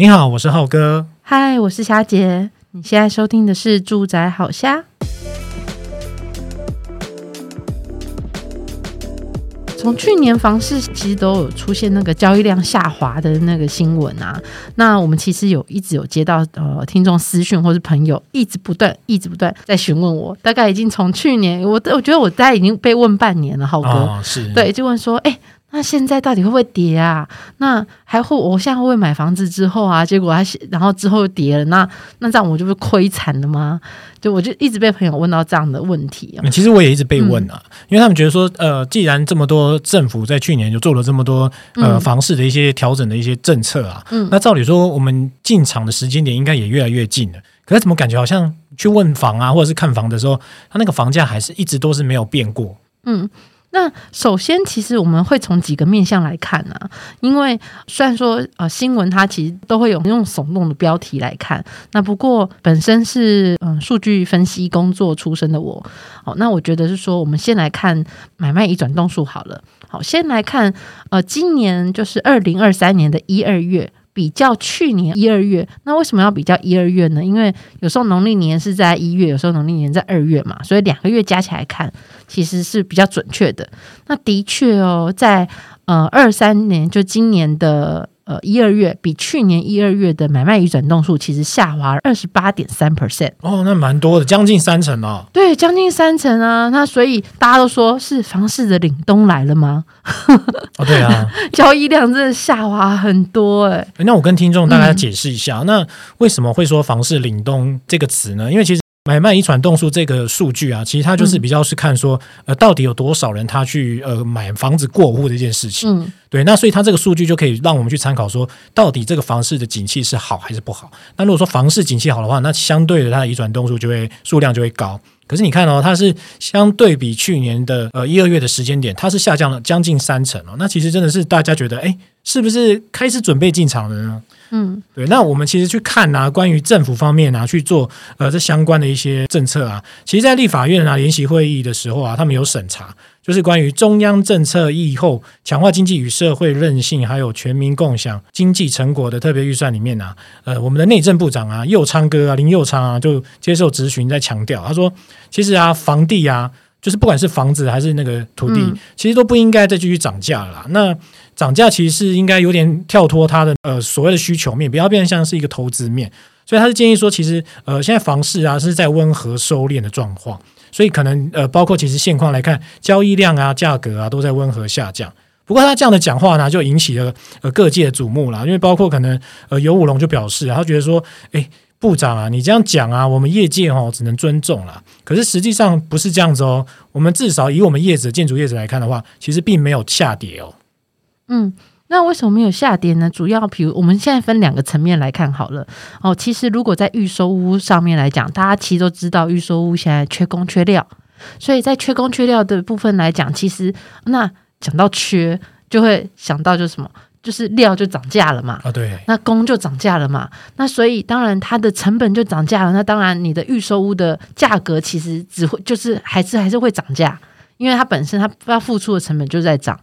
你好，我是浩哥。嗨，我是虾姐。你现在收听的是《住宅好虾》。从去年房市其实都有出现那个交易量下滑的那个新闻啊，那我们其实有一直有接到呃听众私讯或是朋友一直不断一直不断在询问我，大概已经从去年我我觉得我大概已经被问半年了，浩哥、哦、是对，就问说哎。欸那现在到底会不会跌啊？那还会我现在会不会买房子之后啊？结果它然后之后又跌了，那那这样我就不亏惨了吗？就我就一直被朋友问到这样的问题啊。其实我也一直被问啊，嗯、因为他们觉得说，呃，既然这么多政府在去年就做了这么多呃房市的一些调整的一些政策啊，嗯，那照理说我们进场的时间点应该也越来越近了。可是怎么感觉好像去问房啊，或者是看房的时候，它那个房价还是一直都是没有变过？嗯。那首先，其实我们会从几个面向来看呢、啊，因为虽然说呃新闻它其实都会有用耸动的标题来看，那不过本身是嗯、数据分析工作出身的我，好，那我觉得是说，我们先来看买卖移转动数好了，好，先来看呃今年就是二零二三年的一二月。比较去年一二月，那为什么要比较一二月呢？因为有时候农历年是在一月，有时候农历年在二月嘛，所以两个月加起来看，其实是比较准确的。那的确哦，在呃二三年，就今年的。呃，一二月比去年一二月的买卖与转动数其实下滑了二十八点三 percent 哦，那蛮多的，将近三成哦。对，将近三成啊。那所以大家都说是房市的凛冬来了吗？哦，对啊，交易量真的下滑很多哎、欸。那我跟听众大家解释一下，嗯、那为什么会说房市凛冬这个词呢？因为其实。买卖遗传动数这个数据啊，其实它就是比较是看说，呃，到底有多少人他去呃买房子过户的一件事情。嗯，对，那所以它这个数据就可以让我们去参考说，到底这个房市的景气是好还是不好。那如果说房市景气好的话，那相对的它的遗传动数就会数量就会高。可是你看哦，它是相对比去年的呃一二月的时间点，它是下降了将近三成哦。那其实真的是大家觉得，哎，是不是开始准备进场了呢？嗯，对，那我们其实去看啊，关于政府方面啊去做呃这相关的一些政策啊，其实，在立法院啊联席会议的时候啊，他们有审查，就是关于中央政策议后强化经济与社会韧性，还有全民共享经济成果的特别预算里面啊，呃，我们的内政部长啊右昌哥啊林右昌啊就接受质询在强调，他说，其实啊房地啊。就是不管是房子还是那个土地，嗯、其实都不应该再继续涨价了啦。那涨价其实是应该有点跳脱它的呃所谓的需求面，不要变成像是一个投资面。所以他是建议说，其实呃现在房市啊是在温和收敛的状况，所以可能呃包括其实现况来看，交易量啊、价格啊都在温和下降。不过他这样的讲话呢，就引起了呃各界的瞩目了，因为包括可能呃游武龙就表示，他觉得说，哎。部长啊，你这样讲啊，我们业界哦只能尊重了。可是实际上不是这样子哦。我们至少以我们业者建筑业者来看的话，其实并没有下跌哦。嗯，那为什么没有下跌呢？主要比如我们现在分两个层面来看好了哦。其实如果在预售屋上面来讲，大家其实都知道预售屋现在缺工缺料，所以在缺工缺料的部分来讲，其实那讲到缺，就会想到就是什么？就是料就涨价了嘛，啊对，那工就涨价了嘛，那所以当然它的成本就涨价了，那当然你的预售屋的价格其实只会就是还是还是会涨价，因为它本身它要付出的成本就在涨，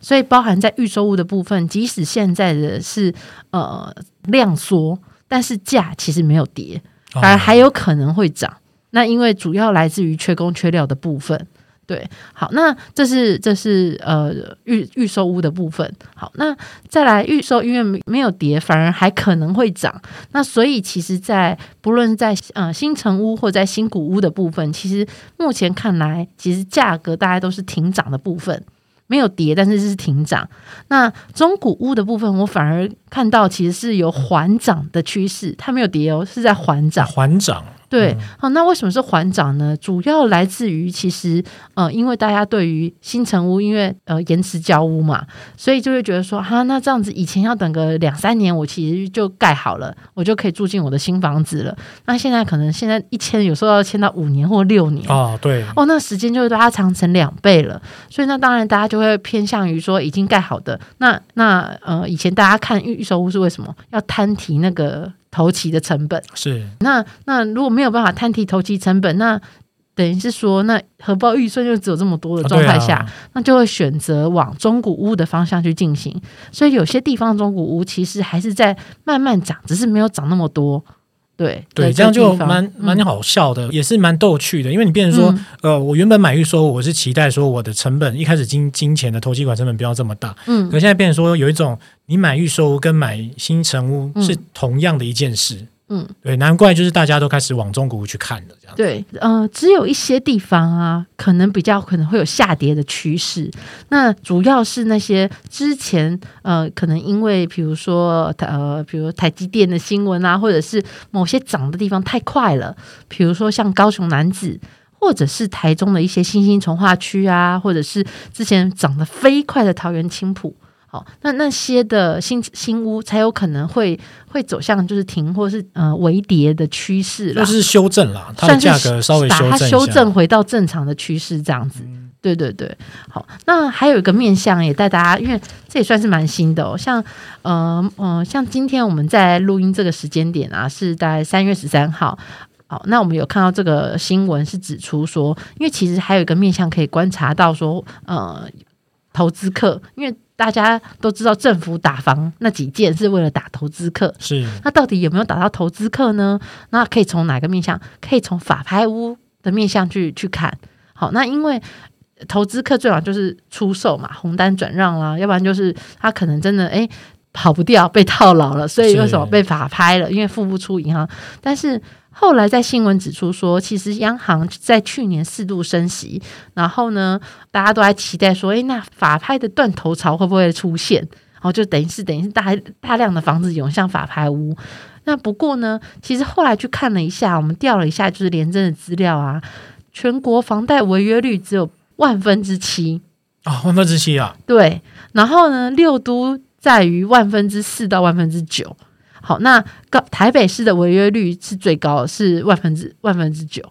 所以包含在预售物的部分，即使现在的是呃量缩，但是价其实没有跌，反而还有可能会涨，那因为主要来自于缺工缺料的部分。对，好，那这是这是呃预预售屋的部分。好，那再来预售，因为没有跌，反而还可能会涨。那所以其实在，不论在呃新城屋或在新古屋的部分，其实目前看来，其实价格大概都是停涨的部分，没有跌，但是是停涨。那中古屋的部分，我反而看到其实是有缓涨的趋势，它没有跌哦，是在缓涨，缓涨。对，好，那为什么是缓涨呢？主要来自于其实，呃，因为大家对于新城屋，因为呃延迟交屋嘛，所以就会觉得说，哈，那这样子以前要等个两三年，我其实就盖好了，我就可以住进我的新房子了。那现在可能现在一签，有时候要签到五年或六年哦，对，哦，那时间就拉长成两倍了。所以那当然大家就会偏向于说已经盖好的。那那呃，以前大家看预售屋是为什么要摊提那个？头期的成本是，那那如果没有办法摊提投期成本，那等于是说，那荷包预算就只有这么多的状态下，啊啊、那就会选择往中古屋的方向去进行。所以有些地方中古屋其实还是在慢慢涨，只是没有涨那么多。对对，这样就蛮蛮好笑的，嗯、也是蛮逗趣的。因为你变成说，嗯、呃，我原本买预售，我是期待说我的成本一开始金金钱的投机款成本不要这么大。嗯，可现在变成说有一种，你买预售屋跟买新成屋是同样的一件事。嗯嗯，对，难怪就是大家都开始往中国去看了，这样。对，呃，只有一些地方啊，可能比较可能会有下跌的趋势。那主要是那些之前呃，可能因为比如说呃，比如台积电的新闻啊，或者是某些涨的地方太快了，比如说像高雄男子，或者是台中的一些新兴从化区啊，或者是之前涨得飞快的桃园青埔。好，那那些的新新屋才有可能会会走向就是停或是呃微跌的趋势了，就是修正啦，它的价格稍微修正，把它修正回到正常的趋势这样子。嗯、对对对，好，那还有一个面向也带大家，因为这也算是蛮新的哦，像呃呃，像今天我们在录音这个时间点啊，是大概三月十三号。好，那我们有看到这个新闻是指出说，因为其实还有一个面向可以观察到说，呃，投资客因为。大家都知道，政府打房那几件是为了打投资客，是那到底有没有打到投资客呢？那可以从哪个面向？可以从法拍屋的面向去去看。好，那因为投资客最好就是出售嘛，红单转让啦，要不然就是他可能真的哎跑不掉，被套牢了，所以为什么被法拍了？因为付不出银行，但是。后来在新闻指出说，其实央行在去年四度升息，然后呢，大家都还期待说，诶，那法拍的断头潮会不会出现？然后就等于是等于是大大量的房子涌向法拍屋。那不过呢，其实后来去看了一下，我们调了一下就是廉政的资料啊，全国房贷违约率只有万分之七啊，万分之七啊，对。然后呢，六都在于万分之四到万分之九。好，那高台北市的违约率是最高，是万分之万分之九，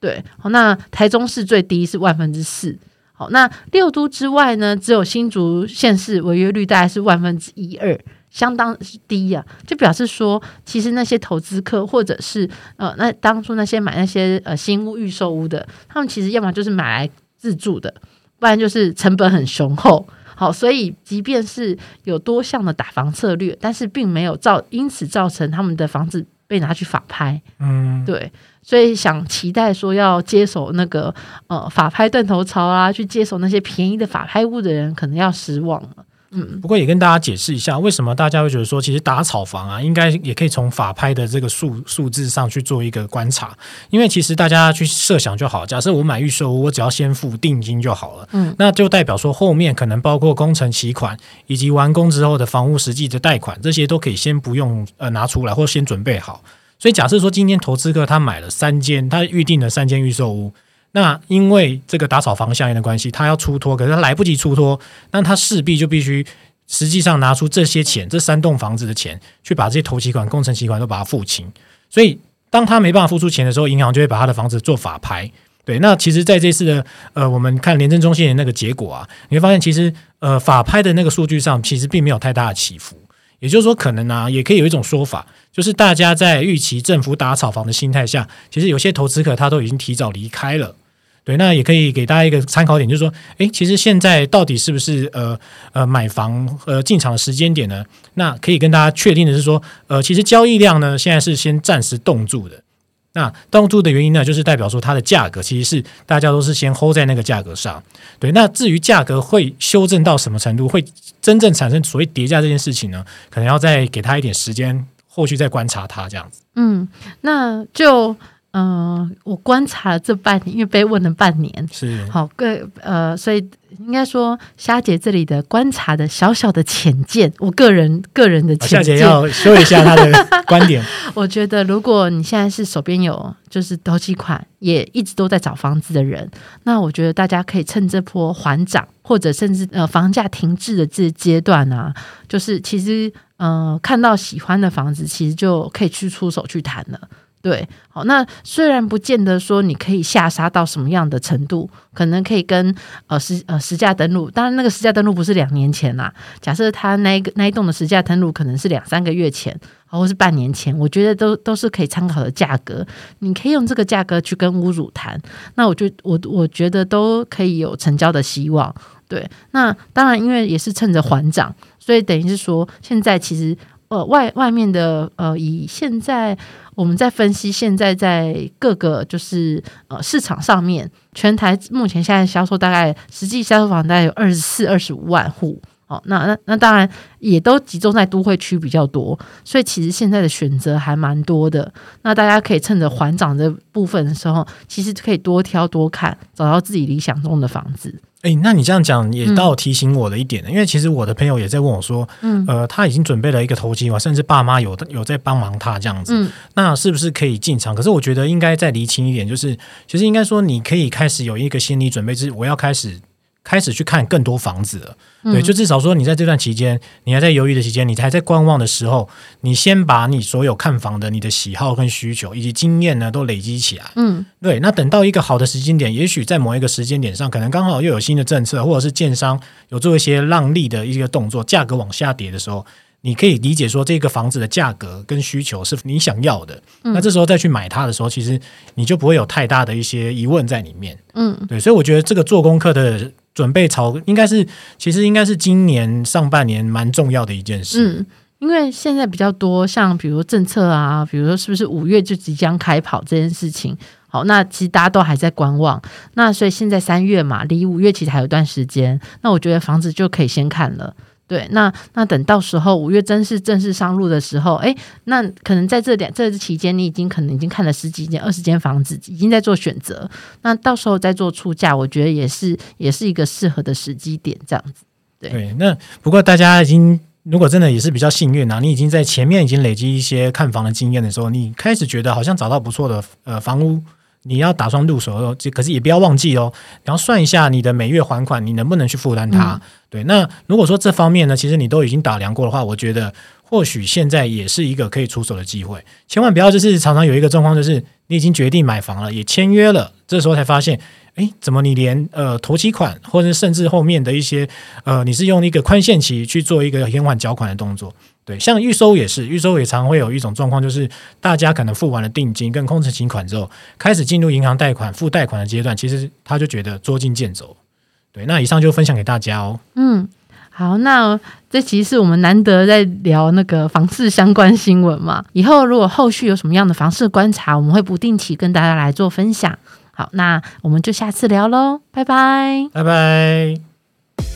对。好，那台中市最低是万分之四。好，那六都之外呢，只有新竹县市违约率大概是万分之一二，相当低呀、啊。就表示说，其实那些投资客或者是呃，那当初那些买那些呃新屋预售屋的，他们其实要么就是买来自住的，不然就是成本很雄厚。好，所以即便是有多项的打房策略，但是并没有造因此造成他们的房子被拿去法拍。嗯，对，所以想期待说要接手那个呃法拍断头潮啊，去接手那些便宜的法拍物的人，可能要失望了。嗯，不过也跟大家解释一下，为什么大家会觉得说，其实打炒房啊，应该也可以从法拍的这个数数字上去做一个观察。因为其实大家去设想就好，假设我买预售屋，我只要先付定金就好了。嗯，那就代表说后面可能包括工程期款以及完工之后的房屋实际的贷款，这些都可以先不用呃拿出来，或先准备好。所以假设说今天投资客他买了三间，他预定了三间预售屋。那因为这个打炒房效应的关系，他要出脱，可是他来不及出脱，那他势必就必须实际上拿出这些钱，这三栋房子的钱，去把这些头期款、工程期款都把它付清。所以，当他没办法付出钱的时候，银行就会把他的房子做法拍。对，那其实在这次的呃，我们看廉政中心的那个结果啊，你会发现其实呃，法拍的那个数据上其实并没有太大的起伏。也就是说，可能啊，也可以有一种说法，就是大家在预期政府打炒房的心态下，其实有些投资客他都已经提早离开了。对，那也可以给大家一个参考点，就是说，诶，其实现在到底是不是呃呃买房呃进场的时间点呢？那可以跟大家确定的是说，呃，其实交易量呢现在是先暂时冻住的。那冻住的原因呢，就是代表说它的价格其实是大家都是先 hold 在那个价格上。对，那至于价格会修正到什么程度，会真正产生所谓跌价这件事情呢，可能要再给他一点时间，后续再观察它这样子。嗯，那就。嗯、呃，我观察了这半年，因为被问了半年，是好个呃，所以应该说虾姐这里的观察的小小的浅见，我个人个人的浅见，虾姐要说一下她的观点。我觉得，如果你现在是手边有就是投期款，也一直都在找房子的人，那我觉得大家可以趁这波缓涨，或者甚至呃房价停滞的这阶段啊，就是其实呃看到喜欢的房子，其实就可以去出手去谈了。对，好，那虽然不见得说你可以下杀到什么样的程度，可能可以跟呃实呃实价登录，当然那个实价登录不是两年前啦，假设他那一个那一栋的实价登录可能是两三个月前，或是半年前，我觉得都都是可以参考的价格，你可以用这个价格去跟屋主谈，那我就我我觉得都可以有成交的希望。对，那当然因为也是趁着缓涨，所以等于是说现在其实。呃，外外面的呃，以现在我们在分析，现在在各个就是呃市场上面，全台目前现在销售大概实际销售房大概有二十四、二十五万户哦。那那那当然也都集中在都会区比较多，所以其实现在的选择还蛮多的。那大家可以趁着缓涨的部分的时候，其实可以多挑多看，找到自己理想中的房子。哎、欸，那你这样讲也倒提醒我的一点、嗯、因为其实我的朋友也在问我说，嗯，呃，他已经准备了一个投机嘛，甚至爸妈有有在帮忙他这样子，嗯，那是不是可以进场？可是我觉得应该再厘清一点，就是其实应该说你可以开始有一个心理准备，就是我要开始。开始去看更多房子了，对，就至少说你在这段期间，你还在犹豫的期间，你还在观望的时候，你先把你所有看房的你的喜好跟需求以及经验呢都累积起来，嗯，对，那等到一个好的时间点，也许在某一个时间点上，可能刚好又有新的政策，或者是建商有做一些让利的一个动作，价格往下跌的时候。你可以理解说，这个房子的价格跟需求是你想要的，嗯、那这时候再去买它的时候，其实你就不会有太大的一些疑问在里面。嗯，对，所以我觉得这个做功课的准备炒，应该是其实应该是今年上半年蛮重要的一件事。嗯，因为现在比较多像比如政策啊，比如说是不是五月就即将开跑这件事情，好，那其实大家都还在观望。那所以现在三月嘛，离五月其实还有段时间，那我觉得房子就可以先看了。对，那那等到时候五月正式正式上路的时候，哎，那可能在这点这期间，你已经可能已经看了十几间、二十间房子，已经在做选择。那到时候再做出价，我觉得也是也是一个适合的时机点，这样子。对，对，那不过大家已经如果真的也是比较幸运啊，你已经在前面已经累积一些看房的经验的时候，你开始觉得好像找到不错的呃房屋。你要打算入手的时候，可是也不要忘记哦，你要算一下你的每月还款，你能不能去负担它？嗯、对，那如果说这方面呢，其实你都已经打量过的话，我觉得或许现在也是一个可以出手的机会。千万不要就是常常有一个状况，就是你已经决定买房了，也签约了，这时候才发现，哎，怎么你连呃头期款，或者甚至后面的一些呃，你是用一个宽限期去做一个延缓缴款的动作？对，像预收也是，预收也常会有一种状况，就是大家可能付完了定金跟工程请款之后，开始进入银行贷款、付贷款的阶段，其实他就觉得捉襟见肘。对，那以上就分享给大家哦。嗯，好，那这其实是我们难得在聊那个房市相关新闻嘛。以后如果后续有什么样的房市观察，我们会不定期跟大家来做分享。好，那我们就下次聊喽，拜拜，拜拜。